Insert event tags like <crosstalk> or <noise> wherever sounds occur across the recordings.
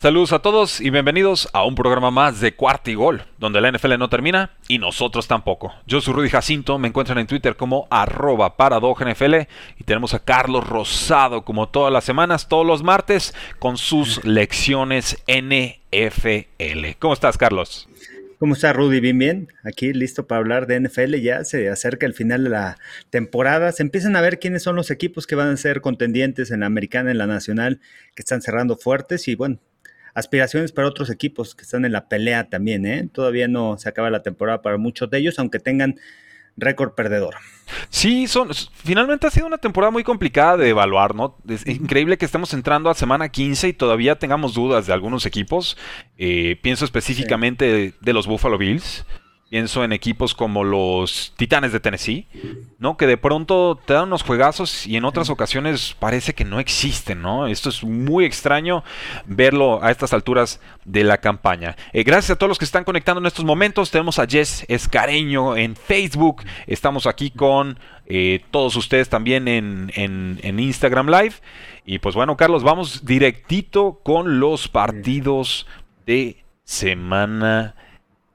Saludos a todos y bienvenidos a un programa más de Cuarto y Gol, donde la NFL no termina y nosotros tampoco. Yo soy Rudy Jacinto, me encuentran en Twitter como arroba NFL y tenemos a Carlos Rosado como todas las semanas, todos los martes, con sus lecciones NFL. ¿Cómo estás, Carlos? ¿Cómo está Rudy? Bien, bien. Aquí listo para hablar de NFL. Ya se acerca el final de la temporada. Se empiezan a ver quiénes son los equipos que van a ser contendientes en la americana, en la nacional, que están cerrando fuertes. Y bueno, aspiraciones para otros equipos que están en la pelea también. ¿eh? Todavía no se acaba la temporada para muchos de ellos, aunque tengan récord perdedor. Sí, son, finalmente ha sido una temporada muy complicada de evaluar, ¿no? Es increíble que estemos entrando a semana 15 y todavía tengamos dudas de algunos equipos. Eh, pienso específicamente de, los Buffalo Bills. Pienso en equipos como los Titanes de Tennessee, ¿no? Que de pronto te dan unos juegazos y en otras ocasiones parece que no existen, ¿no? Esto es muy extraño verlo a estas alturas de la campaña. Eh, gracias a todos los que están conectando en estos momentos. Tenemos a Jess Escareño en Facebook. Estamos aquí con eh, todos ustedes también en, en Instagram Live. Y pues bueno, Carlos, vamos directito con los partidos de semana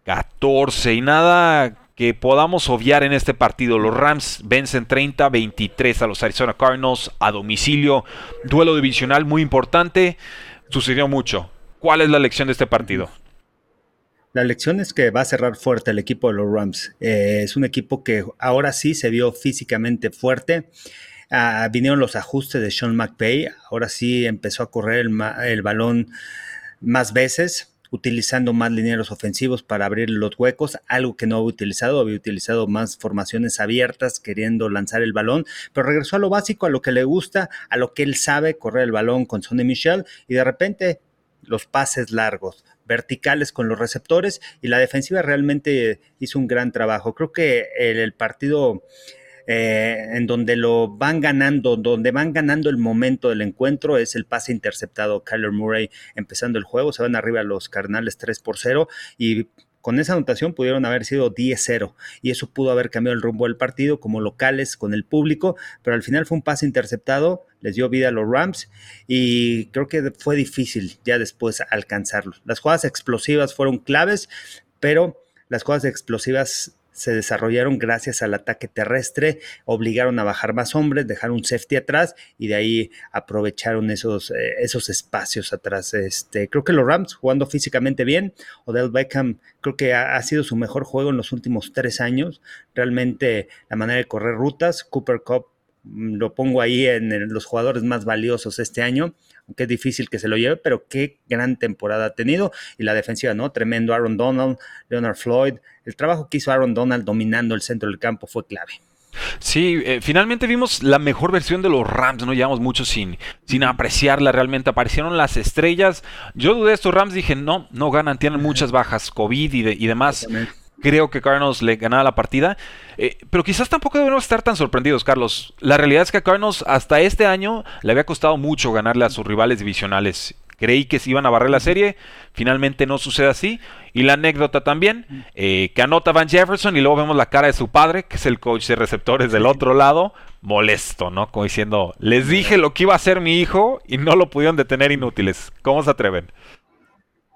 14 y nada que podamos obviar en este partido. Los Rams vencen 30-23 a los Arizona Cardinals a domicilio. Duelo divisional muy importante. Sucedió mucho. ¿Cuál es la lección de este partido? La lección es que va a cerrar fuerte el equipo de los Rams. Eh, es un equipo que ahora sí se vio físicamente fuerte. Ah, vinieron los ajustes de Sean McVay. Ahora sí empezó a correr el balón más veces utilizando más lineros ofensivos para abrir los huecos, algo que no había utilizado, había utilizado más formaciones abiertas queriendo lanzar el balón, pero regresó a lo básico, a lo que le gusta, a lo que él sabe, correr el balón con Sonny Michel y de repente los pases largos, verticales con los receptores y la defensiva realmente hizo un gran trabajo. Creo que el partido eh, en donde lo van ganando, donde van ganando el momento del encuentro, es el pase interceptado Kyler Murray empezando el juego, se van arriba los Carnales 3 por 0 y con esa anotación pudieron haber sido 10-0 y eso pudo haber cambiado el rumbo del partido como locales con el público, pero al final fue un pase interceptado, les dio vida a los Rams y creo que fue difícil ya después alcanzarlo. Las jugadas explosivas fueron claves, pero las jugadas explosivas se desarrollaron gracias al ataque terrestre, obligaron a bajar más hombres, dejaron un safety atrás y de ahí aprovecharon esos, eh, esos espacios atrás. Este, creo que los Rams jugando físicamente bien, Odell Beckham creo que ha, sido su mejor juego en los últimos tres años, realmente la manera de correr rutas, Cooper Cup lo pongo ahí en los jugadores más valiosos este año, aunque es difícil que se lo lleve, pero qué gran temporada ha tenido. Y la defensiva, ¿no? Tremendo Aaron Donald, Leonard Floyd. El trabajo que hizo Aaron Donald dominando el centro del campo fue clave. Sí, eh, finalmente vimos la mejor versión de los Rams, no llevamos mucho sin, sin apreciarla realmente. Aparecieron las estrellas. Yo dudé de estos Rams, dije, no, no ganan, tienen muchas bajas, COVID y, y demás creo que Cardinals le ganaba la partida. Eh, pero quizás tampoco debemos estar tan sorprendidos, Carlos. La realidad es que a Cardinals hasta este año le había costado mucho ganarle a sus rivales divisionales. Creí que se iban a barrer la serie, finalmente no sucede así. Y la anécdota también, eh, que anota Van Jefferson y luego vemos la cara de su padre, que es el coach de receptores del otro lado, molesto, ¿no? Como diciendo, les dije lo que iba a hacer mi hijo y no lo pudieron detener inútiles. ¿Cómo se atreven?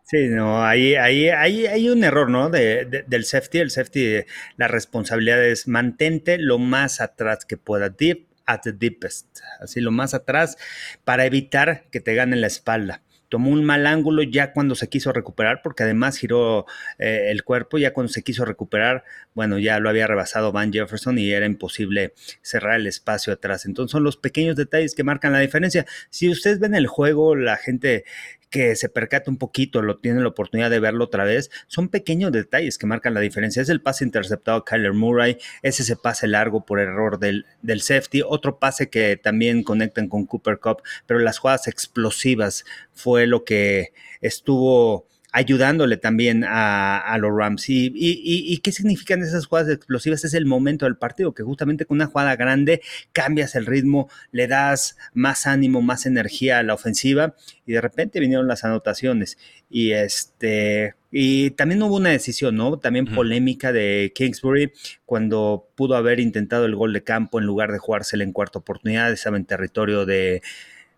Sí, no, ahí, ahí, ahí hay un error, ¿no? De, del safety. El safety, la responsabilidad es mantente lo más atrás que pueda, deep at the deepest, así lo más atrás, para evitar que te gane la espalda tomó un mal ángulo ya cuando se quiso recuperar, porque además giró eh, el cuerpo, ya cuando se quiso recuperar, bueno, ya lo había rebasado Van Jefferson y era imposible cerrar el espacio atrás. Entonces son los pequeños detalles que marcan la diferencia. Si ustedes ven el juego, la gente que se percata un poquito, lo tiene la oportunidad de verlo otra vez, son pequeños detalles que marcan la diferencia. Es el pase interceptado a Kyler Murray, es ese pase largo por error del, del safety, otro pase que también conectan con Cooper Cup, pero las jugadas explosivas fue lo que estuvo ayudándole también a, los Rams. Y, y, qué significan esas jugadas explosivas? Es el momento del partido, que justamente con una jugada grande cambias el ritmo, le das más ánimo, más energía a la ofensiva y de repente vinieron las anotaciones. Y este y también hubo una decisión, ¿no? También polémica de Kingsbury cuando pudo haber intentado el gol de campo en lugar de jugársela en cuarta oportunidad, estaba en territorio de,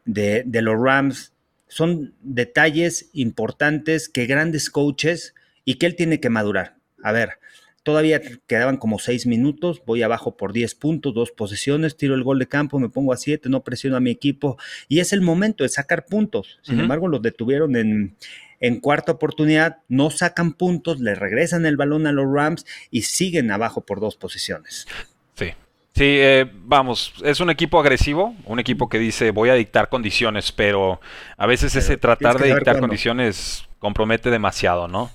de, de los Rams son detalles importantes que grandes coaches y que él tiene que madurar. A ver, todavía quedaban como seis minutos, voy abajo por 10 puntos, dos posesiones, tiro el gol de campo, me pongo a 7, no presiono a mi equipo y es el momento de sacar puntos. Sin embargo, los detuvieron en, en cuarta oportunidad, no sacan puntos, le regresan el balón a los Rams y siguen abajo por dos posiciones. Sí, Sí, eh, vamos, es un equipo agresivo, un equipo que dice voy a dictar condiciones, pero a veces ese tratar de dictar condiciones compromete demasiado, ¿no?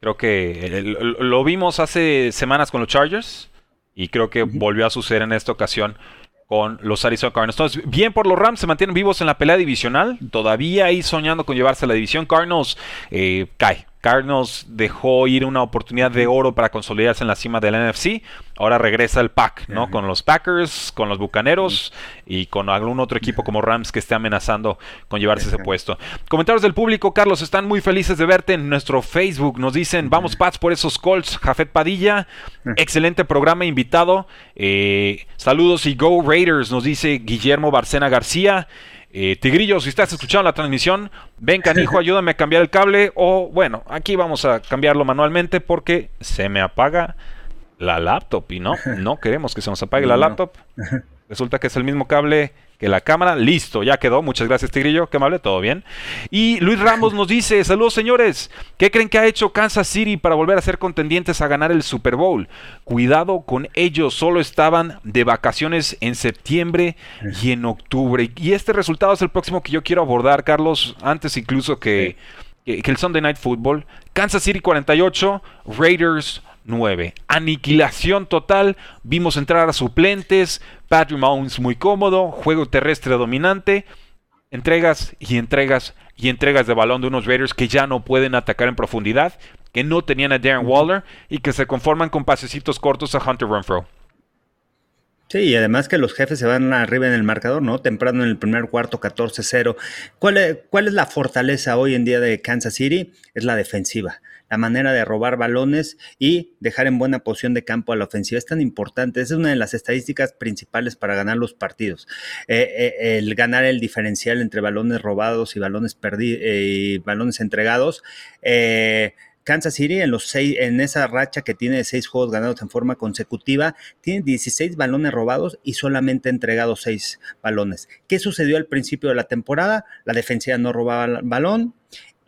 Creo que lo vimos hace semanas con los Chargers y creo que volvió a suceder en esta ocasión con los Arizona Cardinals. Entonces, bien por los Rams, se mantienen vivos en la pelea divisional, todavía ahí soñando con llevarse a la división. Cardinals eh, cae, Cardinals dejó ir una oportunidad de oro para consolidarse en la cima del NFC. Ahora regresa el pack, ¿no? Con los Packers, con los Bucaneros y con algún otro equipo como Rams que esté amenazando con llevarse ese puesto. Comentarios del público, Carlos, están muy felices de verte en nuestro Facebook. Nos dicen, vamos Pats por esos Colts. Jafet Padilla, excelente programa, invitado. Eh, saludos y Go Raiders, nos dice Guillermo Barcena García. Eh, Tigrillo, si estás escuchando la transmisión, ven canijo, ayúdame a cambiar el cable. O bueno, aquí vamos a cambiarlo manualmente porque se me apaga la laptop y no, no queremos que se nos apague la laptop. <laughs> Resulta que es el mismo cable que la cámara. Listo, ya quedó. Muchas gracias, Tigrillo. Qué amable, todo bien. Y Luis Ramos nos dice: Saludos, señores. ¿Qué creen que ha hecho Kansas City para volver a ser contendientes a ganar el Super Bowl? Cuidado con ellos. Solo estaban de vacaciones en septiembre y en octubre. Y este resultado es el próximo que yo quiero abordar, Carlos, antes incluso que, que el Sunday Night Football. Kansas City 48, Raiders 9. Aniquilación total. Vimos entrar a suplentes. Patrick Mahomes muy cómodo. Juego terrestre dominante. Entregas y entregas y entregas de balón de unos Raiders que ya no pueden atacar en profundidad. Que no tenían a Darren Waller. Y que se conforman con pasecitos cortos a Hunter Renfro. Sí, y además que los jefes se van arriba en el marcador, ¿no? Temprano en el primer cuarto, 14-0. ¿Cuál ¿Cuál es la fortaleza hoy en día de Kansas City? Es la defensiva la manera de robar balones y dejar en buena posición de campo a la ofensiva es tan importante. Es una de las estadísticas principales para ganar los partidos. Eh, eh, el ganar el diferencial entre balones robados y balones perdidos y balones entregados. Eh, Kansas City en los seis, en esa racha que tiene seis juegos ganados en forma consecutiva, tiene 16 balones robados y solamente entregado seis balones. ¿Qué sucedió al principio de la temporada? La defensiva no robaba el balón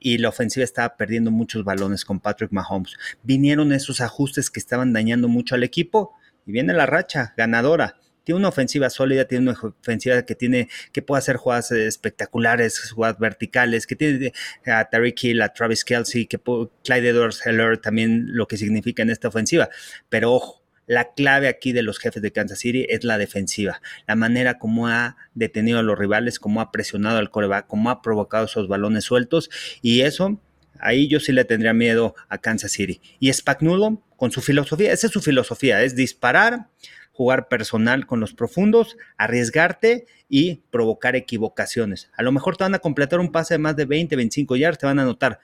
y la ofensiva estaba perdiendo muchos balones con Patrick Mahomes. Vinieron esos ajustes que estaban dañando mucho al equipo y viene la racha ganadora. Tiene una ofensiva sólida, tiene una ofensiva que tiene que puede hacer jugadas espectaculares, jugadas verticales, que tiene a Tariq Hill, a Travis Kelsey, que Clyde Edwards Heller también lo que significa en esta ofensiva. Pero ojo, la clave aquí de los jefes de Kansas City es la defensiva, la manera como ha detenido a los rivales, como ha presionado al coreback, como ha provocado esos balones sueltos y eso, ahí yo sí le tendría miedo a Kansas City. Y Spagnuolo con su filosofía, esa es su filosofía, es disparar, jugar personal con los profundos, arriesgarte y provocar equivocaciones. A lo mejor te van a completar un pase de más de 20, 25 yards, te van a anotar,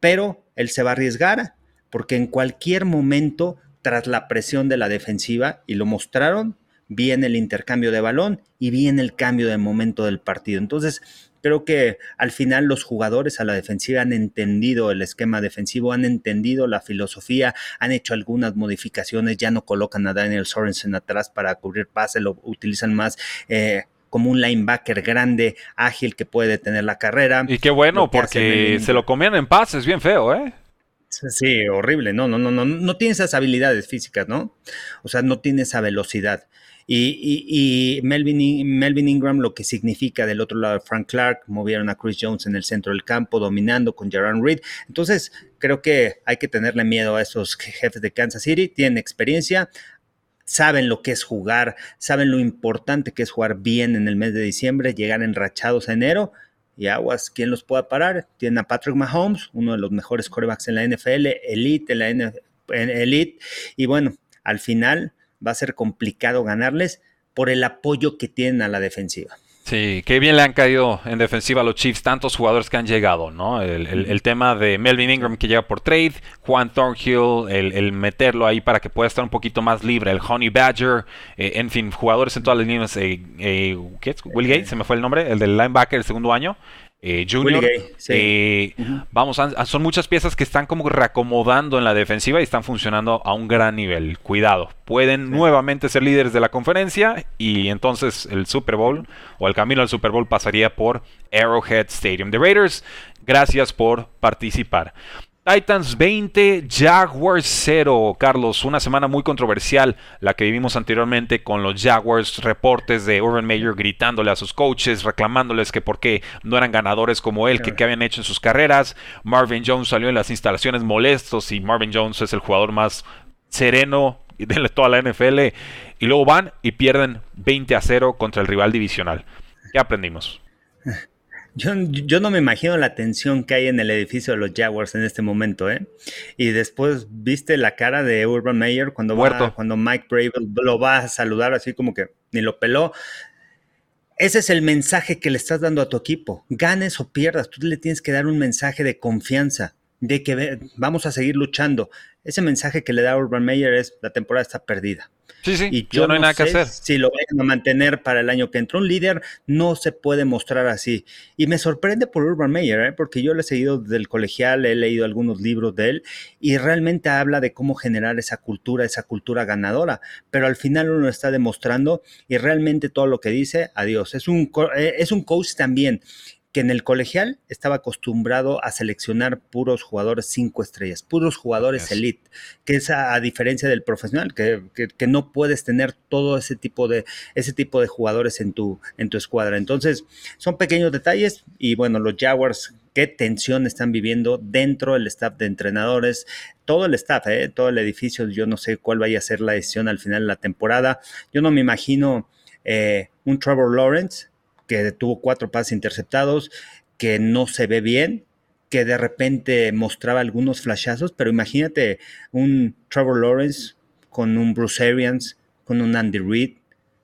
pero él se va a arriesgar porque en cualquier momento tras la presión de la defensiva y lo mostraron, bien el intercambio de balón y bien el cambio de momento del partido. Entonces, creo que al final los jugadores a la defensiva han entendido el esquema defensivo, han entendido la filosofía, han hecho algunas modificaciones, ya no colocan a Daniel Sorensen atrás para cubrir pase, lo utilizan más. Eh, como un linebacker grande, ágil que puede detener la carrera. Y qué bueno, porque se lo comían en pases, bien feo, ¿eh? Sí, horrible. No, no, no, no, no tiene esas habilidades físicas, ¿no? O sea, no tiene esa velocidad. Y, Melvin, Melvin, Ingram, lo que significa del otro lado, Frank Clark, movieron a Chris Jones en el centro del campo, dominando con Jaron Reed. Entonces, creo que hay que tenerle miedo a esos jefes de Kansas City. Tienen experiencia, saben lo que es jugar, saben lo importante que es jugar bien en el mes de diciembre, llegar enrachados a enero y aguas, ¿quién los pueda parar? Tienen a Patrick Mahomes, uno de los mejores corebacks en la NFL, elite en la NFL, elite, y bueno, al final va a ser complicado ganarles por el apoyo que tienen a la defensiva. Sí, qué bien le han caído en defensiva a los Chiefs tantos jugadores que han llegado, ¿no? El, tema de Melvin Ingram que llega por trade, Juan Thornhill, el, meterlo ahí para que pueda estar un poquito más libre, el Honey Badger, eh, en fin, jugadores en todas las líneas. Eh, eh, ¿qué es? Will Gates, se me fue el nombre, el del linebacker del segundo año. Eh, Junior. Eh, vamos, son muchas piezas que están como reacomodando en la defensiva y están funcionando a un gran nivel. Cuidado, pueden nuevamente ser líderes de la conferencia y entonces el Super Bowl o el camino al Super Bowl pasaría por Arrowhead Stadium. The Raiders, gracias por participar. Titans 20, Jaguars 0. Carlos, una semana muy controversial la que vivimos anteriormente con los Jaguars, reportes de Urban Meyer gritándole a sus coaches, reclamándoles que por qué no eran ganadores como él, que qué habían hecho en sus carreras. Marvin Jones salió en las instalaciones molestos y Marvin Jones es el jugador más sereno de toda la NFL. Y luego van y pierden 20 a 0 contra el rival divisional. ¿Qué aprendimos? <laughs> Yo, yo, no me imagino la tensión que hay en el edificio de los Jaguars en este momento, ¿eh? Y después viste la cara de Urban Meyer cuando, cuando Mike Brave lo va a saludar así como que ni lo peló. Ese es el mensaje que le estás dando a tu equipo. Ganes o pierdas, tú le tienes que dar un mensaje de confianza, de que vamos a seguir luchando. Ese mensaje que le da Urban Meyer es la temporada está perdida. Sí, sí, y yo no hay nada que hacer. Si lo vayan a mantener para el año que entra. Un líder no se puede mostrar así. Y me sorprende por Urban Meyer, ¿eh? porque yo le he seguido del colegial, he leído algunos libros de él y realmente habla de cómo generar esa cultura, esa cultura ganadora. Pero al final uno está demostrando y realmente todo lo que dice, adiós. Es un, eh, es un coach también que en el colegial estaba acostumbrado a seleccionar puros jugadores cinco estrellas, puros jugadores elite, que es a, diferencia del profesional, que, no puedes tener todo ese tipo de, ese tipo de jugadores en tu, en tu escuadra. Entonces, son pequeños detalles y bueno, los Jaguars, qué tensión están viviendo dentro del staff de entrenadores, todo el staff, ¿eh? todo el edificio, yo no sé cuál vaya a ser la decisión al final de la temporada. Yo no me imagino eh, un Trevor Lawrence que tuvo cuatro pases interceptados, que no se ve bien, que de repente mostraba algunos flashazos, pero imagínate un Trevor Lawrence con un Bruce Arians, con un Andy Reid,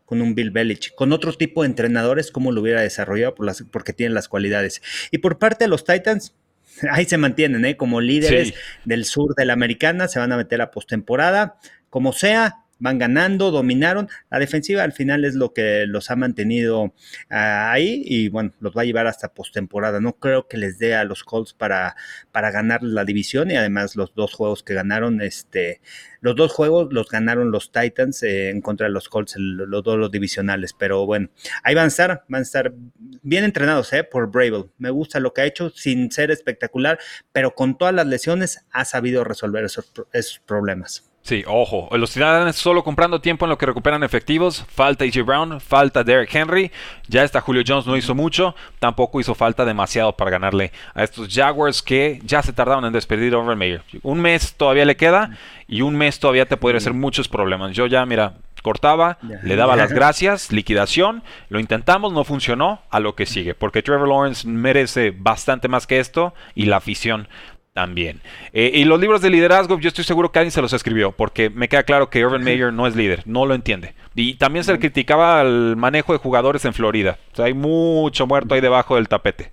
con un Bill Belichick, con otro tipo de entrenadores, cómo lo hubiera desarrollado por las, porque tienen las cualidades. Y por parte de los Titans, <laughs> ahí se mantienen, ¿eh? como líderes del sur de la americana, se van a meter a postemporada, como sea, van ganando, dominaron. La defensiva al final es lo que los ha mantenido ah, ahí y bueno, los va a llevar hasta postemporada. No creo que les dé a los Colts para, para ganar la división y además los dos juegos que ganaron, este, los dos juegos los ganaron los Titans eh, en contra de los Colts, los dos los divisionales. Pero bueno, ahí van a estar, van a estar bien entrenados eh, por Bravel. Me gusta lo que ha hecho sin ser espectacular, pero con todas las lesiones ha sabido resolver esos, esos problemas. Sí, ojo, los Titanes solo comprando tiempo en lo que recuperan efectivos. Falta AJ Brown, falta Derek Henry. Ya está Julio Jones, no hizo mucho. Tampoco hizo falta demasiado para ganarle a estos Jaguars que ya se tardaron en despedir a Overmeyer. Un mes todavía le queda y un mes todavía te podría hacer muchos problemas. Yo ya, mira, cortaba, le daba las <laughs> gracias, liquidación, lo intentamos, no funcionó, a lo que sigue, porque Trevor Lawrence merece bastante más que esto y la afición también. Eh, y los libros de liderazgo, yo estoy seguro que alguien se los escribió, porque me queda claro que Urban Meyer no es líder, no lo entiende. Y también se le criticaba el manejo de jugadores en Florida. O sea, hay mucho muerto ahí debajo del tapete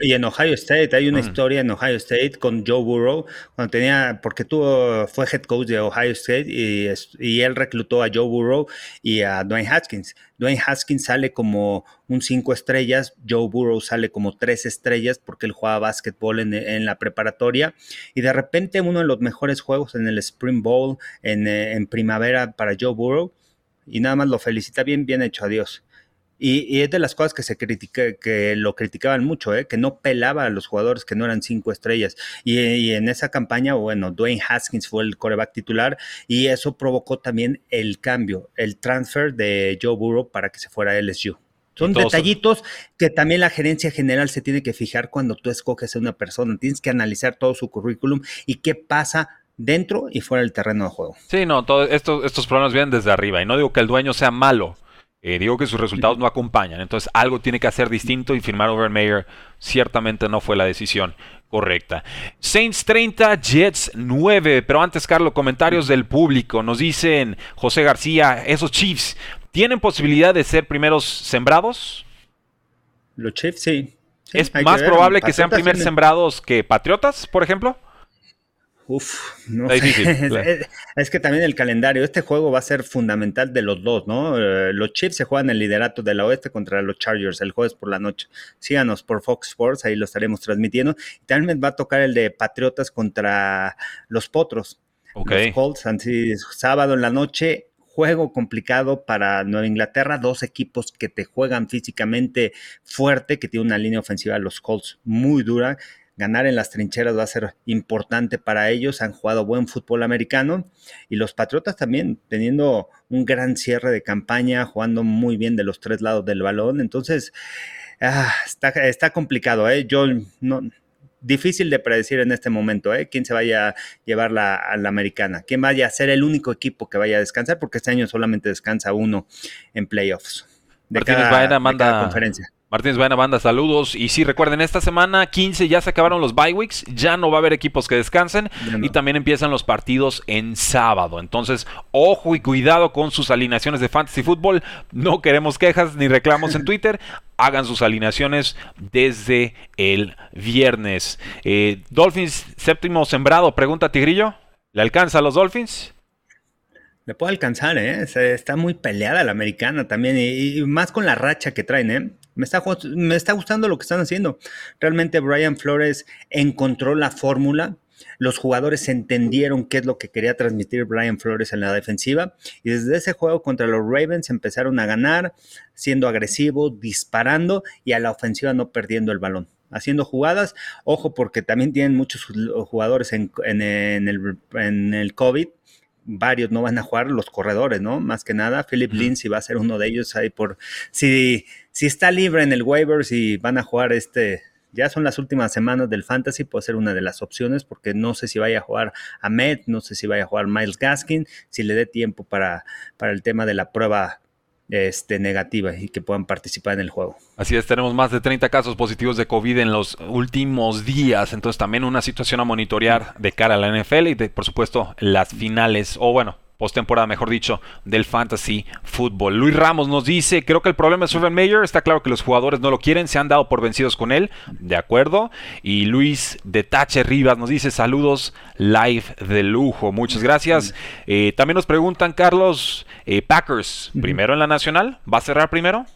y, en, Ohio State, hay una historia en Ohio State con Joe Burrow, cuando tenía, porque tuvo, fue head coach de Ohio State y, y él reclutó a Joe Burrow y a Dwayne Haskins. Dwayne Haskins sale como un cinco estrellas, Joe Burrow sale como tres estrellas porque él jugaba básquetbol en, en, la preparatoria y de repente uno de los mejores juegos en el Spring Bowl en, en primavera para Joe Burrow y nada más lo felicita bien, bien hecho, adiós. Y, es de las cosas que se critica, que lo criticaban mucho, ¿eh? que no pelaba a los jugadores que no eran cinco estrellas. Y, en esa campaña, bueno, Dwayne Haskins fue el coreback titular y eso provocó también el cambio, el transfer de Joe Burrow para que se fuera a LSU. Son detallitos que también la gerencia general se tiene que fijar cuando tú escoges a una persona. Tienes que analizar todo su currículum y qué pasa dentro y fuera del terreno de juego. Sí, no, todos estos, estos problemas vienen desde arriba. Y no digo que el dueño sea malo, eh, digo que sus resultados no acompañan, entonces algo tiene que hacer distinto y firmar Overmeyer ciertamente no fue la decisión correcta. Saints 30, Jets 9. Pero antes, Carlos, comentarios del público. Nos dicen José García, esos Chiefs, ¿tienen posibilidad de ser primeros sembrados? Los Chiefs, sí. ¿Es más probable que sean primeros sembrados que Patriotas, por ejemplo? Uf, no sé. <laughs> es, que también el calendario, este juego va a ser fundamental de los dos, ¿no? Eh, los Chiefs se juegan el liderato de la oeste contra los Chargers el jueves por la noche. Síganos por Fox Sports, ahí lo estaremos transmitiendo. Y también va a tocar el de Patriotas contra los Potros. Los Colts, así, sábado en la noche, juego complicado para Nueva Inglaterra, dos equipos que te juegan físicamente fuerte, que tiene una línea ofensiva, los Colts muy dura, ganar en las trincheras va a ser importante para ellos. Han jugado buen fútbol americano y los Patriotas también teniendo un gran cierre de campaña, jugando muy bien de los tres lados del balón. Entonces, ah, está, complicado. ¿eh? Yo no, difícil de predecir en este momento, ¿eh? Quién se vaya a llevar la, a la americana, quién vaya a ser el único equipo que vaya a descansar, porque este año solamente descansa uno en playoffs. De, cada, conferencia. Martínez Buena Banda, saludos. Y sí, recuerden, esta semana 15 ya se acabaron los bye weeks, ya no va a haber equipos que descansen y también empiezan los partidos en sábado. Entonces, ojo y cuidado con sus alineaciones de fantasy fútbol. No queremos quejas ni reclamos en <laughs> Twitter. Hagan sus alineaciones desde el viernes. Eh, Dolphins, séptimo sembrado, pregunta Tigrillo. ¿Le alcanza a los Dolphins? Le puede alcanzar, ¿eh? está muy peleada la americana también y, más con la racha que traen, ¿eh? Me está, me está gustando lo que están haciendo. Realmente Brian Flores encontró la fórmula. Los jugadores entendieron qué es lo que quería transmitir Brian Flores en la defensiva y desde ese juego contra los Ravens empezaron a ganar, siendo agresivos, disparando y a la ofensiva no perdiendo el balón haciendo jugadas. Ojo, porque también tienen muchos jugadores en, el, en, el, COVID varios no van a jugar los corredores, ¿no? Más que nada, Philip Lindsay va a ser uno de ellos ahí por si, si está libre en el waivers y van a jugar este, ya son las últimas semanas del fantasy, puede ser una de las opciones porque no sé si vaya a jugar Ahmed, no sé si vaya a jugar Miles Gaskin, si le dé tiempo para, para el tema de la prueba este, negativa y que puedan participar en el juego. Así es, tenemos más de 30 casos positivos de COVID en los últimos días, entonces también una situación a monitorear de cara a la NFL y de, por supuesto las finales, o bueno, postemporada, mejor dicho, del fantasy fútbol. Luis Ramos nos dice, creo que el problema es Urban Mayer, está claro que los jugadores no lo quieren, se han dado por vencidos con él, de acuerdo. Y Luis de Tache Rivas nos dice, saludos live de lujo, muchas gracias. Eh, también nos preguntan, Carlos, eh, Packers, primero en la nacional, ¿va a cerrar primero?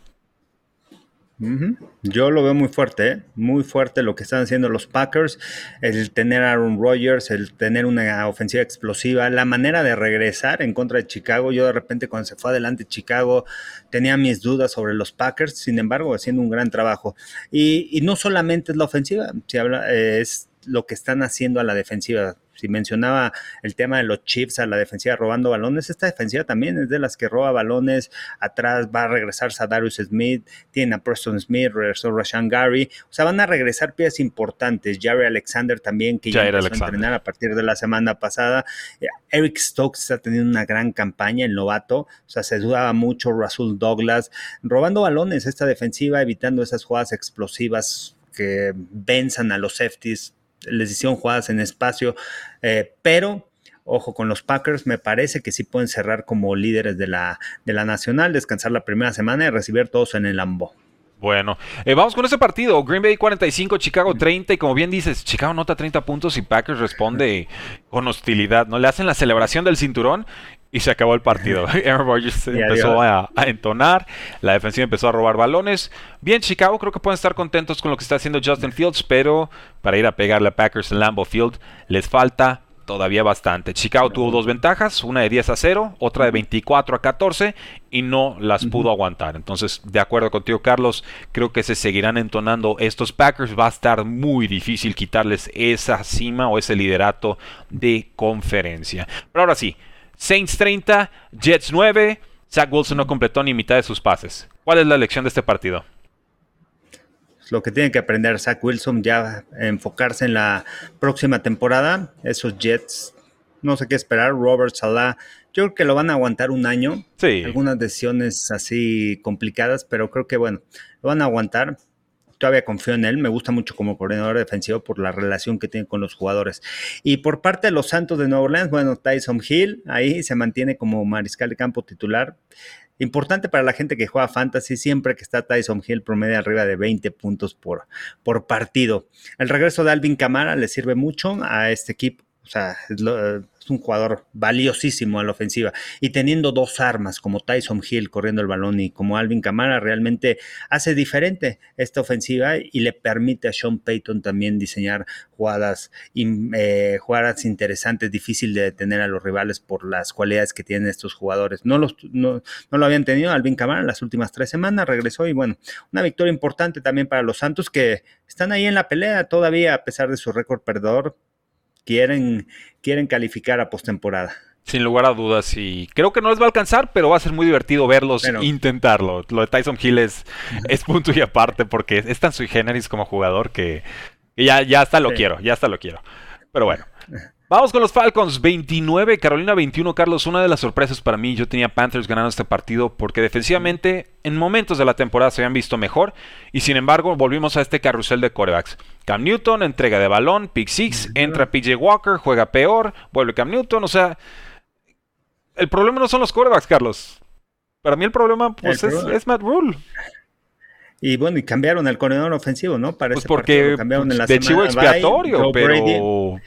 Yo lo veo muy fuerte, ¿eh? muy fuerte lo que están haciendo los Packers, el tener Aaron Rodgers, el tener una ofensiva explosiva, la manera de regresar en contra de Chicago. Yo de repente cuando se fue adelante Chicago tenía mis dudas sobre los Packers, sin embargo haciendo un gran trabajo. Y, no solamente es la ofensiva, si habla, eh, es lo que están haciendo a la defensiva si mencionaba el tema de los chips a la defensiva robando balones, esta defensiva también es de las que roba balones, atrás va a regresar Sadarius Smith, tiene a Preston Smith, regresó Rashan Gary, o sea, van a regresar piezas importantes, Jerry Alexander también, que ya empezó a entrenar a partir de la semana pasada, eh, Eric Stokes está teniendo una gran campaña, el novato, o sea, se dudaba mucho Russell Douglas, robando balones esta defensiva, evitando esas jugadas explosivas que venzan a los safeties les hicieron jugadas en espacio, eh, pero ojo con los Packers, me parece que sí pueden cerrar como líderes de la, de la Nacional, descansar la primera semana y recibir todos en el Lambo. Bueno, eh, vamos con ese partido. Green Bay 45, Chicago 30. Y como bien dices, Chicago nota 30 puntos y Packers responde con hostilidad. ¿no? Le hacen la celebración del cinturón y se acabó el partido. <laughs> <laughs> Aaron Rodgers empezó a, entonar, la defensiva empezó a robar balones. Bien, Chicago creo que pueden estar contentos con lo que está haciendo Justin Fields, pero para ir a pegarle a Packers en Lambeau Field les falta todavía bastante. Chicago tuvo dos ventajas, una de 10 a 0, otra de 24 a 14 y no las pudo aguantar. Entonces, de acuerdo contigo, Carlos, creo que se seguirán entonando estos Packers. Va a estar muy difícil quitarles esa cima o ese liderato de conferencia. Pero ahora sí, Saints 30, Jets 9. Zach Wilson no completó ni mitad de sus pases. ¿Cuál es la lección de este partido? Lo que tiene que aprender Zach Wilson ya enfocarse en la próxima temporada. Esos Jets, no sé qué esperar. Robert Salah, yo creo que lo van a aguantar un año. Sí. Algunas decisiones así complicadas, pero creo que bueno, lo van a aguantar todavía confío en él, me gusta mucho como coordinador defensivo por la relación que tiene con los jugadores. Y por parte de los Santos de Nueva Orleans, bueno, Tyson Hill ahí se mantiene como mariscal de campo titular. Importante para la gente que juega fantasy, siempre que está Tyson Hill promedio arriba de 20 puntos por, por partido. El regreso de Alvin Camara le sirve mucho a este equipo O sea, es, un jugador valiosísimo a la ofensiva. Y teniendo dos armas como Tyson Hill corriendo el balón y como Alvin Kamara, realmente hace diferente esta ofensiva y le permite a Sean Payton también diseñar jugadas, eh, jugadas interesantes, difícil de detener a los rivales por las cualidades que tienen estos jugadores. No, los, no, no lo habían tenido Alvin Kamara en las últimas tres semanas, regresó y bueno, una victoria importante también para los Santos que están ahí en la pelea todavía a pesar de su récord perdedor quieren, quieren calificar a postemporada. Sin lugar a dudas, y creo que no les va a alcanzar, pero va a ser muy divertido verlos intentarlo. Lo de Tyson Hill es, es punto y aparte, porque es tan sui generis como jugador que, ya, ya hasta lo quiero, ya hasta lo quiero. Pero bueno. Vamos con los Falcons, 29, Carolina 21, Carlos. Una de las sorpresas para mí, yo tenía Panthers ganando este partido porque defensivamente en momentos de la temporada se habían visto mejor y sin embargo volvimos a este carrusel de corebacks. Cam Newton, entrega de balón, pick six, entra PJ Walker, juega peor, vuelve Cam Newton, o sea, el problema no son los corebacks, Carlos. Para mí el problema pues es, Matt Rule. Y bueno, y cambiaron el corredor ofensivo, ¿no? Para pues porque cambiaron en la de chivo expiatorio, pero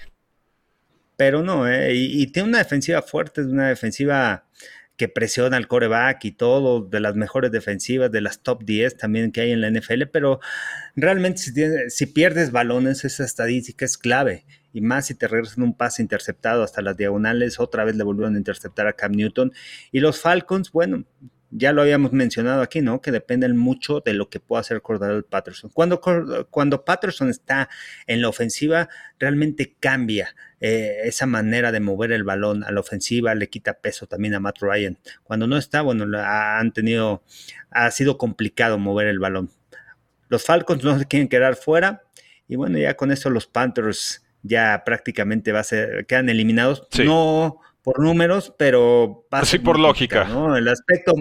pero no, ¿eh? y, tiene una defensiva fuerte, es una defensiva que presiona al coreback y todo, de las mejores defensivas, de las top 10 también que hay en la NFL, pero realmente si, si pierdes balones, esa estadística es clave, y más si te regresan un pase interceptado hasta las diagonales, otra vez le volvieron a interceptar a Cam Newton, y los Falcons, bueno, ya lo habíamos mencionado aquí, ¿no? Que dependen mucho de lo que pueda hacer Cordell Patterson. Cuando, cuando Patterson está en la ofensiva, realmente cambia eh, esa manera de mover el balón a la ofensiva, le quita peso también a Matt Ryan. Cuando no está, bueno, han tenido, ha sido complicado mover el balón. Los Falcons no se quieren quedar fuera y bueno, ya con eso los Panthers ya prácticamente va a ser, quedan eliminados. No por números, pero sí por lógica, ¿no? El aspecto,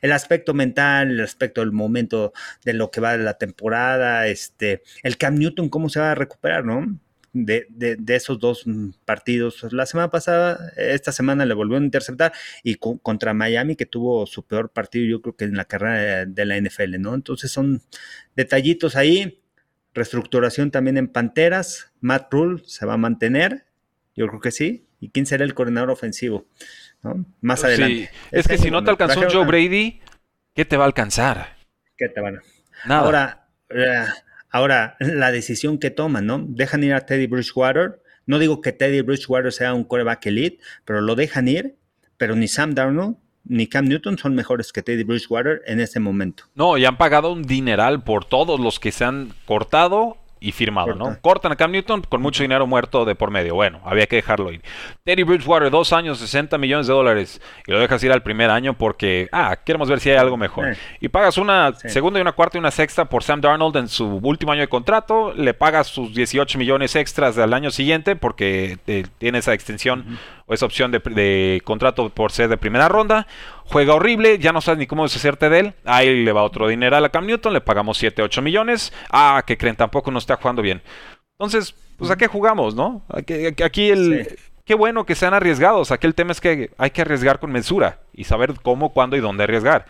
el aspecto mental, el aspecto del momento de lo que va de la temporada, este, el Cam Newton, cómo se va a recuperar, ¿no? De, de, esos dos partidos. La semana pasada, esta semana le volvió a interceptar y contra Miami, que tuvo su peor partido, yo creo que en la carrera de, la NFL, ¿no? Entonces son detallitos ahí. Reestructuración también en Panteras. Matt Rule se va a mantener, yo creo que sí. ¿Y quién será el coordinador ofensivo? Más adelante. Es que si no te alcanzó Joe Brady, ¿qué te va a alcanzar? ¿Qué te van a... Ahora, eh, ahora, la decisión que toman, ¿no? Dejan ir a Teddy Bridgewater. No digo que Teddy Bridgewater sea un coreback elite, pero lo dejan ir. Pero ni Sam Darnold ni Cam Newton son mejores que Teddy Bridgewater en este momento. No, y han pagado un dineral por todos los que se han cortado y firmado, ¿no? Cortan a Cam Newton con mucho dinero muerto de por medio. Bueno, había que dejarlo ir. Teddy Bridgewater, dos años, 60 millones de dólares. Y lo dejas ir al primer año porque, ah, queremos ver si hay algo mejor. Y pagas una segunda y una cuarta y una sexta por Sam Darnold en su último año de contrato. Le pagas sus 18 millones extras al año siguiente porque eh, tiene esa extensión o esa opción de, contrato por ser de primera ronda. Juega horrible, ya no sabes ni cómo deshacerte de él. Ahí le va otro dinero a Cam Newton, le pagamos 7, 8 millones. Ah, que creen, tampoco no está jugando bien. Entonces, pues a qué jugamos, ¿no? Aquí, el... Qué bueno que sean arriesgados. Aquí el tema es que hay que arriesgar con mesura y saber cómo, cuándo y dónde arriesgar.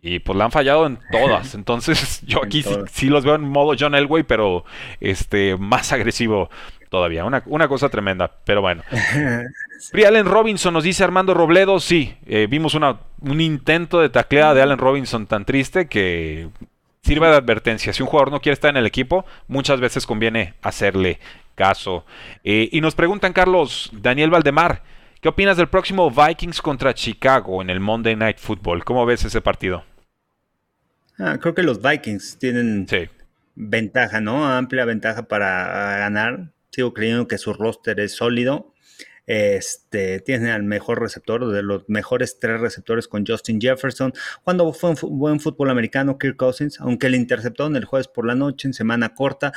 Y pues la han fallado en todas. <laughs> Entonces, yo aquí sí, los veo en modo John Elway, pero este más agresivo todavía. Una, una cosa tremenda, pero bueno. <laughs> sí. Allen Robinson nos dice Armando Robledo, sí, eh, vimos una, un intento de tacleada de Allen Robinson tan triste que sirve de advertencia. Si un jugador no quiere estar en el equipo, muchas veces conviene hacerle caso. Eh, y nos preguntan, Carlos, Daniel Valdemar, ¿qué opinas del próximo Vikings contra Chicago en el Monday Night Football? ¿Cómo ves ese partido? Ah, creo que los Vikings tienen ventaja, ¿no? Amplia ventaja para ganar sigo creyendo que su roster es sólido. Este, tiene al mejor receptor, de los mejores tres receptores con Justin Jefferson. Cuando fue un buen fútbol americano, Kirk Cousins, aunque le interceptó en el jueves por la noche, en semana corta,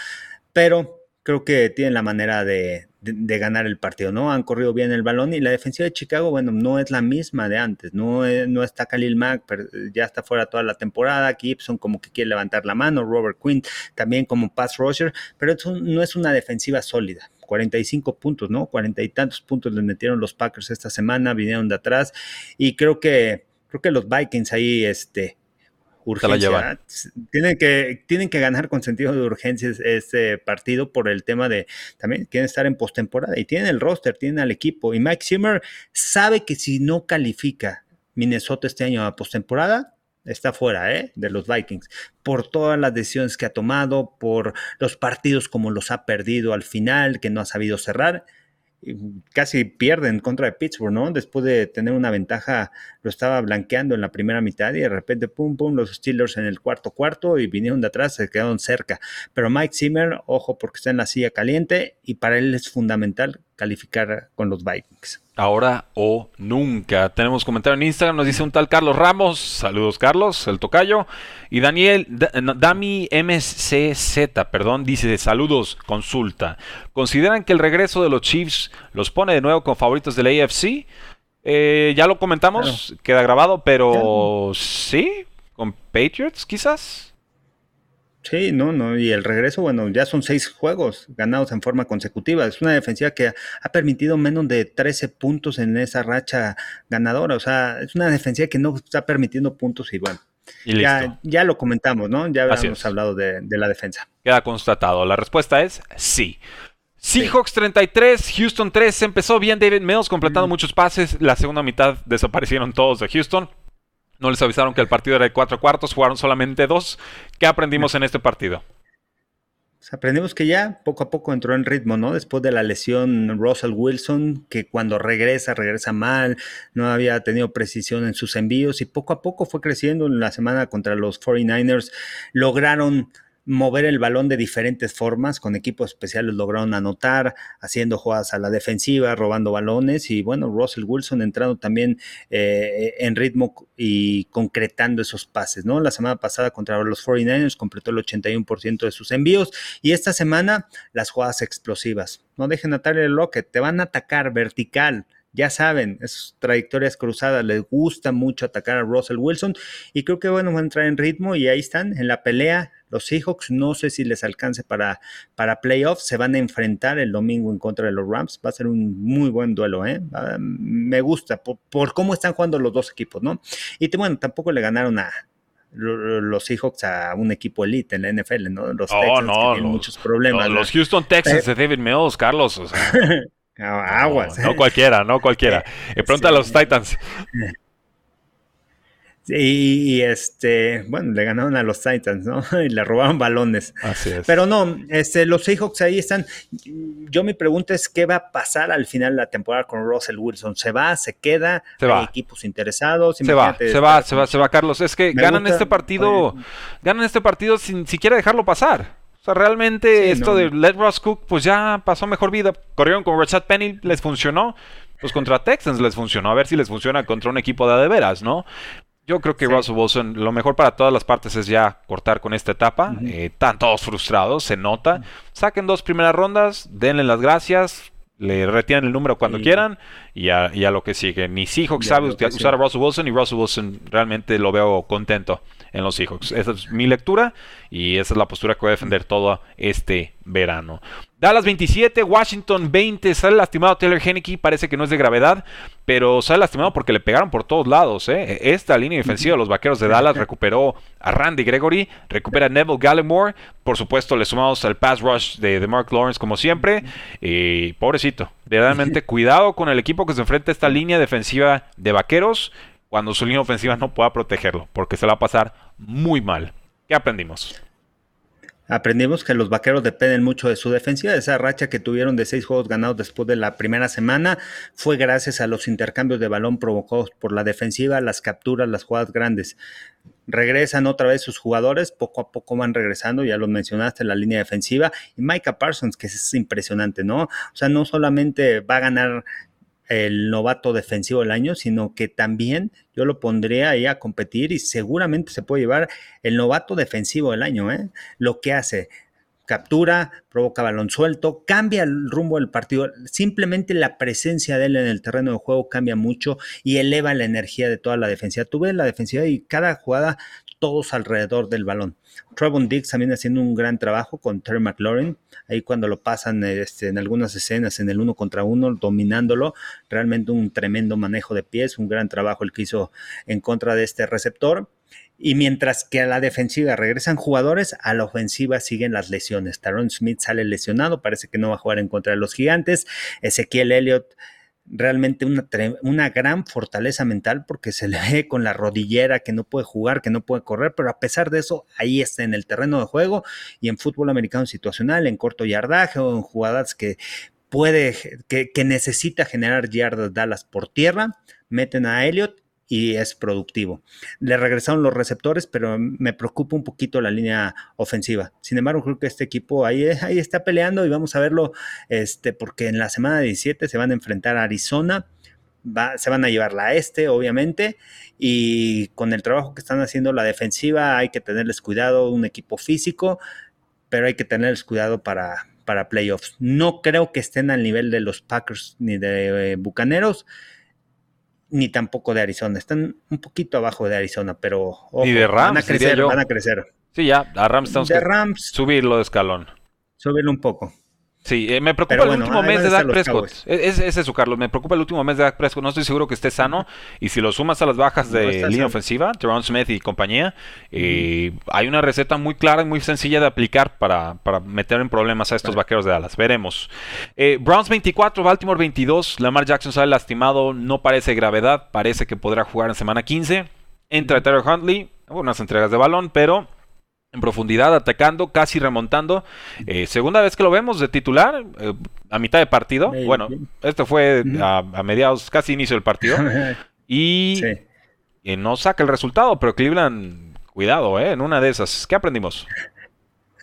pero creo que tiene la manera de, ganar el partido, ¿no? Han corrido bien el balón y la defensiva de Chicago, bueno, no es la misma de antes, no, no está Khalil Mack, ya está fuera toda la temporada, Gibson como que quiere levantar la mano, Robert Quinn también como pass rusher, pero eso no es una defensiva sólida. 45 puntos, ¿no? 40 y tantos puntos le metieron los Packers esta semana, vinieron de atrás y creo que creo que los Vikings ahí este urgencia. Tienen que, tienen que ganar con sentido de urgencia este partido por el tema de también quieren estar en postemporada y tienen el roster, tienen al equipo. Y Mike Zimmer sabe que si no califica Minnesota este año a postemporada, está fuera ¿eh? de los Vikings, por todas las decisiones que ha tomado, por los partidos como los ha perdido al final, que no ha sabido cerrar casi pierden contra de Pittsburgh, ¿no? Después de tener una ventaja, lo estaba blanqueando en la primera mitad y de repente, pum, pum, los Steelers en el cuarto cuarto y vinieron de atrás, se quedaron cerca. Pero Mike Zimmer, ojo, porque está en la silla caliente y para él es fundamental calificar con los Vikings. Ahora o nunca. Tenemos comentario en Instagram, nos dice un tal Carlos Ramos. Saludos, Carlos, el tocayo. Y Daniel, Dami MCZ, perdón, dice: Saludos, consulta. ¿Consideran que el regreso de los Chiefs los pone de nuevo con favoritos del AFC? Eh, ya lo comentamos, queda grabado, pero sí, con Patriots quizás. Sí, no, no, y el regreso, bueno, ya son seis juegos ganados en forma consecutiva. Es una defensiva que ha permitido menos de 13 puntos en esa racha ganadora. O sea, es una defensiva que no está permitiendo puntos y bueno. ya, ya, lo comentamos, ¿no? Ya habíamos hablado de, la defensa. Queda constatado. La respuesta es sí. Seahawks 33, Houston 3. Empezó bien David Mills, completando muchos pases. La segunda mitad desaparecieron todos de Houston. No les avisaron que el partido era de cuatro cuartos, jugaron solamente dos. ¿Qué aprendimos en este partido? Aprendimos que ya poco a poco entró en ritmo, ¿no? Después de la lesión Russell Wilson, que cuando regresa, regresa mal, no había tenido precisión en sus envíos y poco a poco fue creciendo en la semana contra los 49ers. Lograron mover el balón de diferentes formas, con equipos especiales lograron anotar, haciendo jugadas a la defensiva, robando balones y bueno, Russell Wilson entrando también eh, en ritmo y concretando esos pases, ¿no? La semana pasada contra los 49ers completó el 81% de sus envíos y esta semana las jugadas explosivas. No dejen atar el Rocket, te van a atacar vertical, ya saben, esas trayectorias cruzadas, les gusta mucho atacar a Russell Wilson y creo que bueno, van a entrar en ritmo y ahí están en la pelea. Los Seahawks, no sé si les alcance para, para playoffs, se van a enfrentar el domingo en contra de los Rams, va a ser un muy buen duelo, ¿eh? me gusta por, cómo están jugando los dos equipos, ¿no? Y bueno, tampoco le ganaron a, los Seahawks a un equipo elite en la NFL, ¿no? Los oh, Texans no, tienen muchos problemas. los Houston Texans de David Mills, Carlos. O sea. <laughs> Aguas. No, cualquiera, no cualquiera. <laughs> Y pronto a los Titans. <laughs> Y, este, bueno, le ganaron a los Titans, ¿no? <laughs> Y le robaron balones. Así es. Pero no, este, los Seahawks ahí están. Yo mi pregunta es qué va a pasar al final de la temporada con Russell Wilson. ¿Se va? ¿Se queda? Se va. equipos interesados? Se va, se va, se va, se va, Carlos. Es que ganan este partido, ganan este partido sin siquiera dejarlo pasar. O sea, realmente esto de Let Ross Cook, pues ya pasó mejor vida. Corrieron con Rashad Penny, les funcionó. Pues contra Texans les funcionó. A ver si les funciona contra un equipo de de veras, ¿no? Yo creo que Russell Wilson, lo mejor para todas las partes es ya cortar con esta etapa. Eh, están todos frustrados, se nota. Saquen dos primeras rondas, denle las gracias, le retienen el número cuando quieran y a, lo que sigue. Ni Seahawks sabe usar a Russell Wilson y Russell Wilson realmente lo veo contento en los Seahawks. Esa es mi lectura y esa es la postura que voy a defender todo este verano. Dallas 27, Washington 20. Sale lastimado Taylor Henneke. Parece que no es de gravedad, pero sale lastimado porque le pegaron por todos lados. ¿eh? Esta línea defensiva de los vaqueros de Dallas recuperó a Randy Gregory, recupera a Neville Gallimore. Por supuesto, le sumamos al pass rush de, Mark Lawrence, como siempre. Y pobrecito, verdaderamente <laughs> cuidado con el equipo que se enfrenta a esta línea defensiva de vaqueros cuando su línea ofensiva no pueda protegerlo, porque se la va a pasar muy mal. ¿Qué aprendimos? Aprendimos que los vaqueros dependen mucho de su defensiva. Esa racha que tuvieron de seis juegos ganados después de la primera semana fue gracias a los intercambios de balón provocados por la defensiva, las capturas, las jugadas grandes. Regresan otra vez sus jugadores, poco a poco van regresando, ya lo mencionaste, la línea defensiva. Y Micah Parsons, que es impresionante, ¿no? O sea, no solamente va a ganar el novato defensivo del año, sino que también yo lo pondría ahí a competir y seguramente se puede llevar el novato defensivo del año. ¿eh? Lo que hace, captura, provoca balón suelto, cambia el rumbo del partido. Simplemente la presencia de él en el terreno de juego cambia mucho y eleva la energía de toda la defensiva. Tú ves la defensiva y cada jugada todos alrededor del balón. Trevon Diggs también haciendo un gran trabajo con Terry McLaurin, ahí cuando lo pasan este, en algunas escenas en el uno contra uno, dominándolo, realmente un tremendo manejo de pies, un gran trabajo el que hizo en contra de este receptor. Y mientras que a la defensiva regresan jugadores, a la ofensiva siguen las lesiones. Taron Smith sale lesionado, parece que no va a jugar en contra de los gigantes. Ezequiel Elliott realmente una, una, gran fortaleza mental porque se le ve con la rodillera que no puede jugar, que no puede correr, pero a pesar de eso, ahí está en el terreno de juego y en fútbol americano situacional, en corto yardaje o en jugadas que puede, que, que necesita generar yardas Dallas por tierra, meten a Elliott y es productivo. Le regresaron los receptores, pero me preocupa un poquito la línea ofensiva. Sin embargo, creo que este equipo ahí, ahí está peleando y vamos a verlo, este, porque en la semana 17 se van a enfrentar a Arizona. se van a llevar la este, obviamente, y con el trabajo que están haciendo la defensiva hay que tenerles cuidado, un equipo físico, pero hay que tenerles cuidado para, para playoffs. No creo que estén al nivel de los Packers ni de eh, Bucaneros, ni tampoco de Arizona. Están un poquito abajo de Arizona, pero de Rams, van a crecer, van a crecer. Sí, ya, a Rams de Rams, subirlo de escalón. Subirlo un poco. Sí, eh, me preocupa el último mes de Dak Prescott. Es, es, eso, Carlos. Me preocupa el último mes de Dak Prescott. No estoy seguro que esté sano. Y si lo sumas a las bajas de línea ofensiva, Teron Smith y compañía, eh, hay una receta muy clara y muy sencilla de aplicar para, para meter en problemas a estos vaqueros de Dallas. Veremos. Eh, Browns 24, Baltimore 22. Lamar Jackson sale lastimado. No parece gravedad. Parece que podrá jugar en semana 15. Entra Terry Huntley. Unas entregas de balón, pero en profundidad, atacando, casi remontando. Eh, segunda vez que lo vemos de titular, eh, a mitad de partido. Bueno, esto fue a, mediados, casi inicio del partido. <laughs> y no saca el resultado, pero Cleveland, cuidado, eh, en una de esas. ¿Qué aprendimos?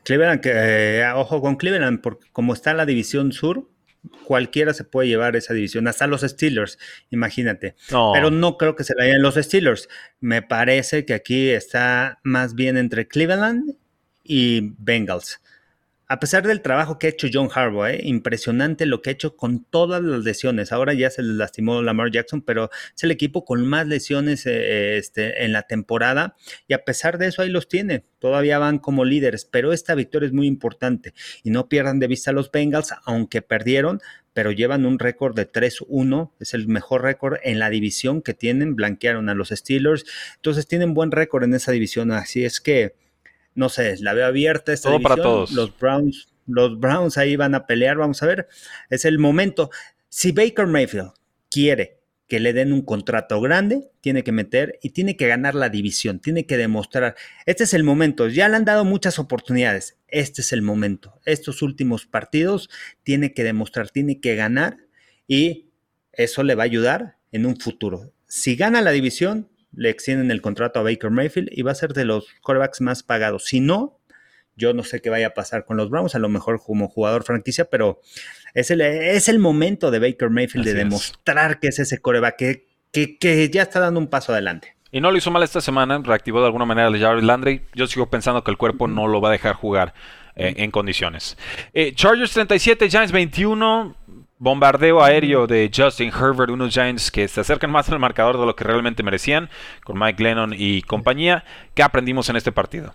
Cleveland, que, ojo con Cleveland, porque como está la división sur, cualquiera se puede llevar esa división, hasta los Steelers, imagínate. Pero no creo que se la lleven los Steelers. Me parece que aquí está más bien entre Cleveland y Bengals a pesar del trabajo que ha hecho John Harbaugh, ¿eh? impresionante lo que ha hecho con todas las lesiones. Ahora ya se le lastimó Lamar Jackson, pero es el equipo con más lesiones eh, este, en la temporada y a pesar de eso ahí los tiene. Todavía van como líderes, pero esta victoria es muy importante y no pierdan de vista a los Bengals, aunque perdieron, pero llevan un récord de 3-1, es el mejor récord en la división que tienen, blanquearon a los Steelers, entonces tienen buen récord en esa división, así es que no sé, la veo abierta esta Todo para todos. Los Browns, los Browns ahí van a pelear, vamos a ver. Es el momento. Si Baker Mayfield quiere que le den un contrato grande, tiene que meter y tiene que ganar la división, tiene que demostrar. Este es el momento. Ya le han dado muchas oportunidades. Este es el momento. Estos últimos partidos tiene que demostrar, tiene que ganar y eso le va a ayudar en un futuro. Si gana la división, le extienden el contrato a Baker Mayfield y va a ser de los quarterbacks más pagados. Si no, yo no sé qué vaya a pasar con los Browns, a lo mejor como jugador franquicia, pero es el, es el momento de Baker Mayfield de demostrar que es ese coreback que, que, ya está dando un paso adelante. Y no lo hizo mal esta semana, reactivó de alguna manera a Jarvis Landry. Yo sigo pensando que el cuerpo no lo va a dejar jugar eh, en condiciones. Eh, Chargers 37, Giants 21 bombardeo aéreo de Justin Herbert, unos Giants que se acercan más al marcador de lo que realmente merecían, con Mike Lennon y compañía. ¿Qué aprendimos en este partido?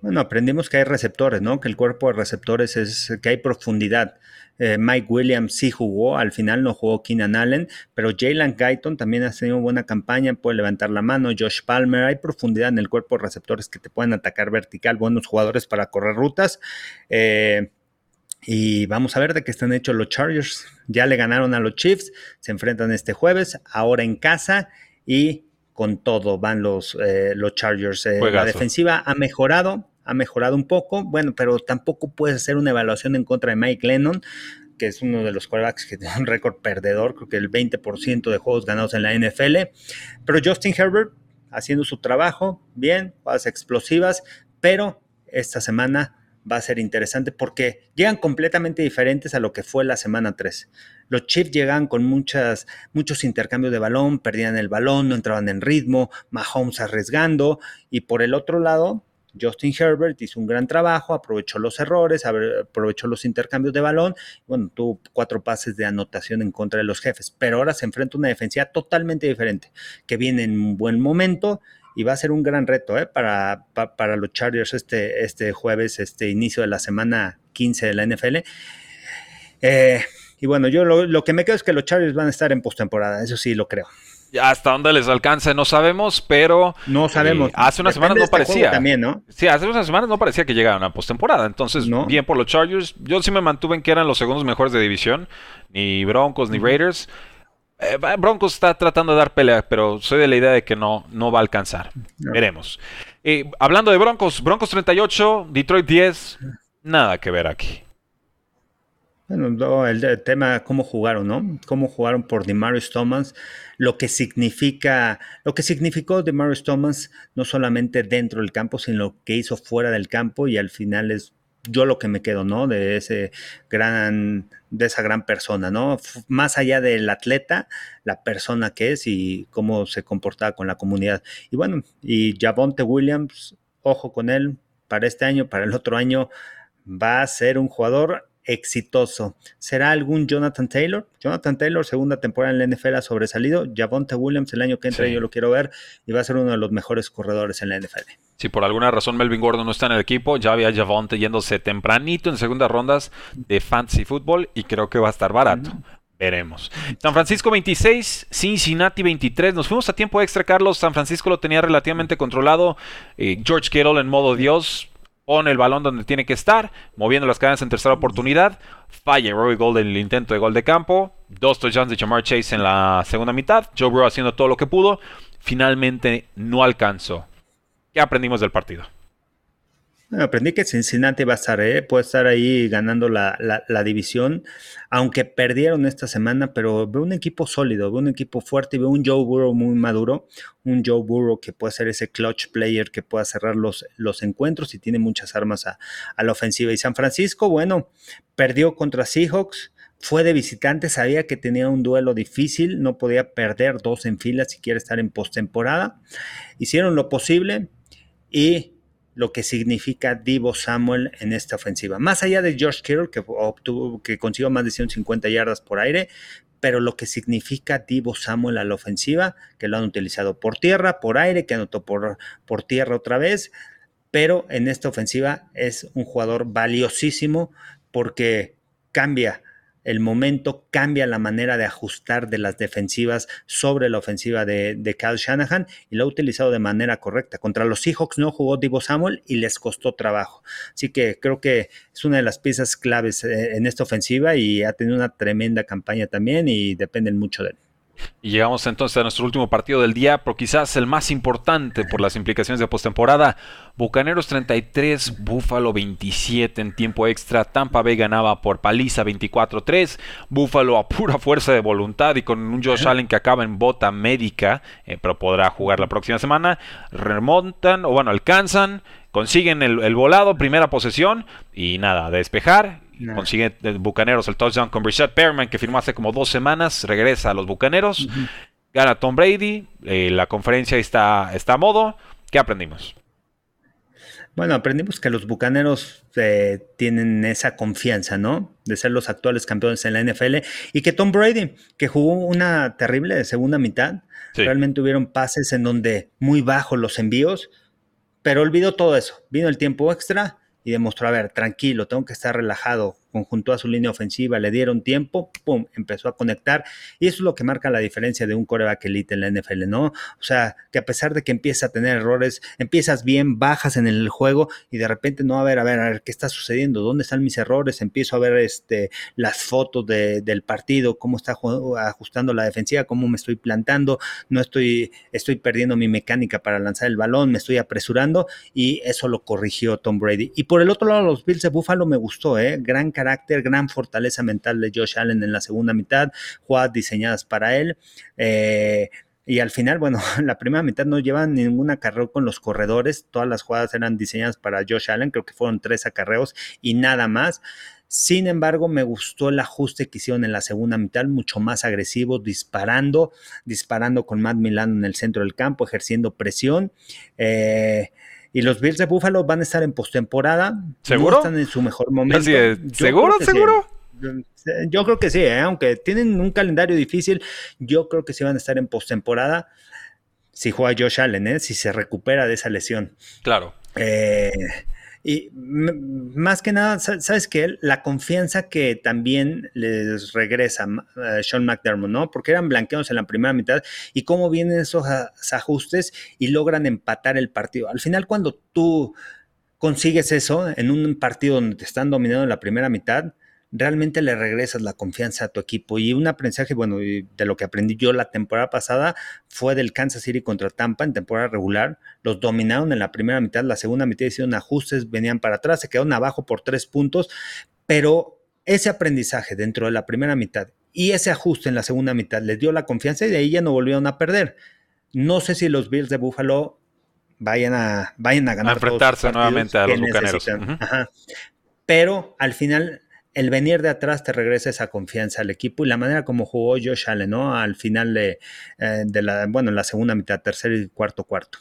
Bueno, aprendimos que hay receptores, ¿no? Que el cuerpo de receptores es que hay profundidad. Eh, Mike Williams sí jugó, al final no jugó Keenan Allen, pero Jalen Guyton también ha tenido buena campaña, puede levantar la mano. Josh Palmer, hay profundidad en el cuerpo de receptores que te pueden atacar vertical, buenos jugadores para correr rutas. Eh, y vamos a ver de qué están hechos los Chargers. Ya le ganaron a los Chiefs, se enfrentan este jueves, ahora en casa y con todo van los, eh, los Chargers. Eh, la defensiva ha mejorado, ha mejorado un poco, bueno, pero tampoco puedes hacer una evaluación en contra de Mike Lennon, que es uno de los quarterbacks que <laughs> tiene un récord perdedor, creo que el 20% de juegos ganados en la NFL. Pero Justin Herbert haciendo su trabajo, bien, jugadas explosivas, pero esta semana va a ser interesante porque llegan completamente diferentes a lo que fue la semana 3. Los Chiefs llegan con muchas, muchos intercambios de balón, perdían el balón, no entraban en ritmo, Mahomes arriesgando y por el otro lado, Justin Herbert hizo un gran trabajo, aprovechó los errores, aprovechó los intercambios de balón, bueno, tuvo cuatro pases de anotación en contra de los jefes, pero ahora se enfrenta a una defensiva totalmente diferente, que viene en un buen momento y va a ser un gran reto ¿eh? para, para, los Chargers este, este jueves, este inicio de la semana 15 de la NFL. Eh, y bueno, yo lo, que me creo es que los Chargers van a estar en postemporada, eso sí lo creo. hasta dónde les alcanza no sabemos, pero no sabemos. Eh, hace unas semanas no este parecía. También, ¿no? Sí, hace unas semanas no parecía que llegaran a postemporada. Entonces, bien por los Chargers. Yo sí me mantuve en que eran los segundos mejores de división, ni Broncos ni Raiders. Eh, Broncos está tratando de dar pelea, pero soy de la idea de que no, no va a alcanzar. Veremos. Eh, hablando de Broncos, Broncos 38, Detroit 10, nada que ver aquí. Bueno, el, tema cómo jugaron, ¿no? Cómo jugaron por Demarius Thomas, lo que significa, lo que significó Demarius Thomas no solamente dentro del campo, sino lo que hizo fuera del campo y al final es yo lo que me quedo, ¿no? De ese gran, de esa gran persona, ¿no? Más allá del atleta, la persona que es y cómo se comportaba con la comunidad. Y bueno, y Javonte Williams, ojo con él, para este año, para el otro año, va a ser un jugador exitoso. ¿Será algún Jonathan Taylor? Jonathan Taylor, segunda temporada en la NFL ha sobresalido. Javonte Williams el año que entra yo lo quiero ver y va a ser uno de los mejores corredores en la NFL. Si por alguna razón Melvin Gordon no está en el equipo, ya había Javonte yéndose tempranito en segundas rondas de fantasy football y creo que va a estar barato. Veremos. San Francisco 26, Cincinnati 23. Nos fuimos a tiempo extra, Carlos. San Francisco lo tenía relativamente controlado. Eh, George Kittle en modo Dios pone el balón donde tiene que estar, moviendo las cadenas en tercera oportunidad. Falla Roy Gold en el intento de gol de campo. Dos touchdowns de Jamar Chase en la segunda mitad. Joe Burrow haciendo todo lo que pudo. Finalmente no alcanzó. ¿Qué aprendimos del partido? Aprendí que Cincinnati va a estar, ¿eh? puede estar ahí ganando la, división, aunque perdieron esta semana, pero veo un equipo sólido, veo un equipo fuerte y veo un Joe Burrow muy maduro, un Joe Burrow que puede ser ese clutch player que pueda cerrar los, los encuentros y tiene muchas armas a, la ofensiva. Y San Francisco, bueno, perdió contra Seahawks. Fue de visitante, sabía que tenía un duelo difícil, no podía perder dos en fila si quiere estar en postemporada. Hicieron lo posible y lo que significa Divo Samuel en esta ofensiva. Más allá de George Kittle, que obtuvo, que consiguió más de 150 yardas por aire, pero lo que significa Divo Samuel a la ofensiva, que lo han utilizado por tierra, por aire, que anotó por, por tierra otra vez, pero en esta ofensiva es un jugador valiosísimo porque cambia el momento cambia la manera de ajustar de las defensivas sobre la ofensiva de, de Kyle Shanahan y lo ha utilizado de manera correcta. Contra los Seahawks no jugó Divo Samuel y les costó trabajo. Así que creo que es una de las piezas claves eh, en esta ofensiva y ha tenido una tremenda campaña también y dependen mucho de él. Y llegamos entonces a nuestro último partido del día, pero quizás el más importante por las implicaciones de postemporada. Bucaneros 33, Búfalo 27 en tiempo extra. Tampa Bay ganaba por paliza 24-3. Búfalo a pura fuerza de voluntad y con un Josh Allen que acaba en bota médica, eh, pero podrá jugar la próxima semana. Remontan, o bueno, alcanzan, consiguen el, el volado, primera posesión y nada, despejar Consigue Bucaneros el touchdown con Brissett Perman, que firmó hace como dos semanas. Regresa a los Bucaneros. Gana Tom Brady. Eh, la conferencia está, está a modo. ¿Qué aprendimos? Bueno, aprendimos que los Bucaneros eh, tienen esa confianza, ¿no? De ser los actuales campeones en la NFL y que Tom Brady, que jugó una terrible segunda mitad, realmente hubieron pases en donde muy bajos los envíos, pero olvidó todo eso. Vino el tiempo extra y demostró, a ver, tranquilo, tengo que estar relajado, conjuntó a su línea ofensiva, le dieron tiempo, pum, empezó a conectar. Y eso es lo que marca la diferencia de un coreback elite en la NFL, ¿no? O sea, que a pesar de que empieza a tener errores, empiezas bien, bajas en el juego y de repente no, a ver, a ver, a ver, ¿qué está sucediendo? ¿Dónde están mis errores? Empiezo a ver este, las fotos del partido, cómo está ajustando la defensiva, cómo me estoy plantando, no estoy, estoy perdiendo mi mecánica para lanzar el balón, me estoy apresurando y eso lo corrigió Tom Brady. Y por el otro lado, los Bills de Buffalo me gustó, ¿eh? Gran carácter, gran fortaleza mental de Josh Allen en la segunda mitad, jugadas diseñadas para él. Eh, y al final, bueno, <laughs> la primera mitad no llevan ningún acarreo con los corredores, todas las jugadas eran diseñadas para Josh Allen, creo que fueron tres acarreos y nada más. Sin embargo, me gustó el ajuste que hicieron en la segunda mitad, mucho más agresivo, disparando, disparando con Matt Milano en el centro del campo, ejerciendo presión. Eh, y los Bills de Buffalo van a estar en postemporada. ¿Seguro? No están en su mejor momento. ¿Seguro? ¿Seguro? Yo creo que sí, ¿eh? aunque tienen un calendario difícil, yo creo que sí van a estar en postemporada si juega Josh Allen, ¿eh? si se recupera de esa lesión. Claro. Eh, Y más que nada, ¿sabes qué? La confianza que también les regresa a Sean McDermott, ¿no? Porque eran blanqueados en la primera mitad y cómo vienen esos ajustes y logran empatar el partido. Al final, cuando tú consigues eso en un partido donde te están dominando en la primera mitad, realmente le regresas la confianza a tu equipo. Y un aprendizaje, bueno, de lo que aprendí yo la temporada pasada fue del Kansas City contra Tampa en temporada regular. Los dominaron en la primera mitad, la segunda mitad hicieron ajustes, venían para atrás, se quedaron abajo por tres puntos, pero ese aprendizaje dentro de la primera mitad y ese ajuste en la segunda mitad les dio la confianza y de ahí ya no volvieron a perder. No sé si los Bills de Buffalo vayan a, vayan a ganar. A enfrentarse nuevamente a los bucaneros. Pero al final el venir de atrás te regresa esa confianza al equipo y la manera como jugó Josh Allen, ¿no? Al final de, eh, la, bueno, en la segunda mitad, tercer y cuarto cuarto.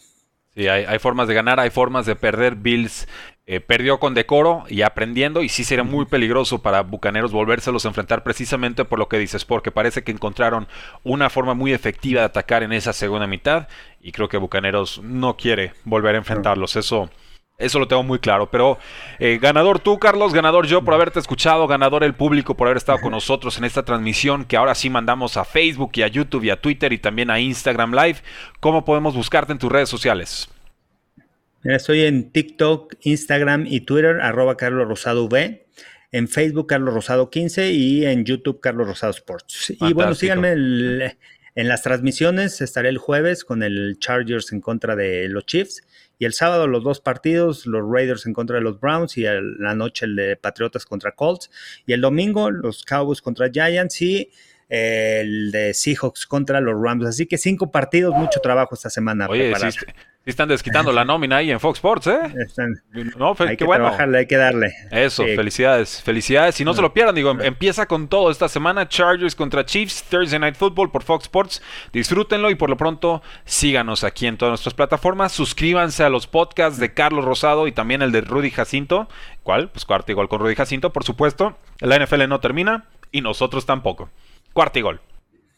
Sí, hay, formas de ganar, hay formas de perder. Bills eh, perdió con decoro y aprendiendo y sí sería muy peligroso para Bucaneros volvérselos a enfrentar precisamente por lo que dices, porque parece que encontraron una forma muy efectiva de atacar en esa segunda mitad y creo que Bucaneros no quiere volver a enfrentarlos. Eso eso lo tengo muy claro. Pero eh, ganador tú, Carlos, ganador yo por haberte escuchado, ganador el público por haber estado con nosotros en esta transmisión que ahora sí mandamos a Facebook y a YouTube y a Twitter y también a Instagram Live. ¿Cómo podemos buscarte en tus redes sociales? estoy en TikTok, Instagram y Twitter, arroba Carlos Rosado V. En Facebook, Carlos Rosado 15 y en YouTube, Carlos Rosado Sports. Y bueno, síganme en las transmisiones. Estaré el jueves con el Chargers en contra de los Chiefs y el sábado los dos partidos, los Raiders en contra de los Browns y la noche el de Patriotas contra Colts. Y el domingo los Cowboys contra Giants y el de Seahawks contra los Rams. Así que cinco partidos, mucho trabajo esta semana. Oye, sí, están desquitando la <laughs> nómina ahí en Fox Sports, ¿eh? no, hay que trabajarle, hay que darle. Eso, felicidades, felicidades. Si no se lo pierdan, digo, empieza con todo esta semana, Chargers contra Chiefs, Thursday Night Football por Fox Sports. Disfrútenlo y por lo pronto síganos aquí en todas nuestras plataformas. Suscríbanse a los podcasts de Carlos Rosado y también el de Rudy Jacinto. ¿Cuál? Pues cuarto igual con Rudy Jacinto, por supuesto. La NFL no termina y nosotros tampoco. Cuarto y gol.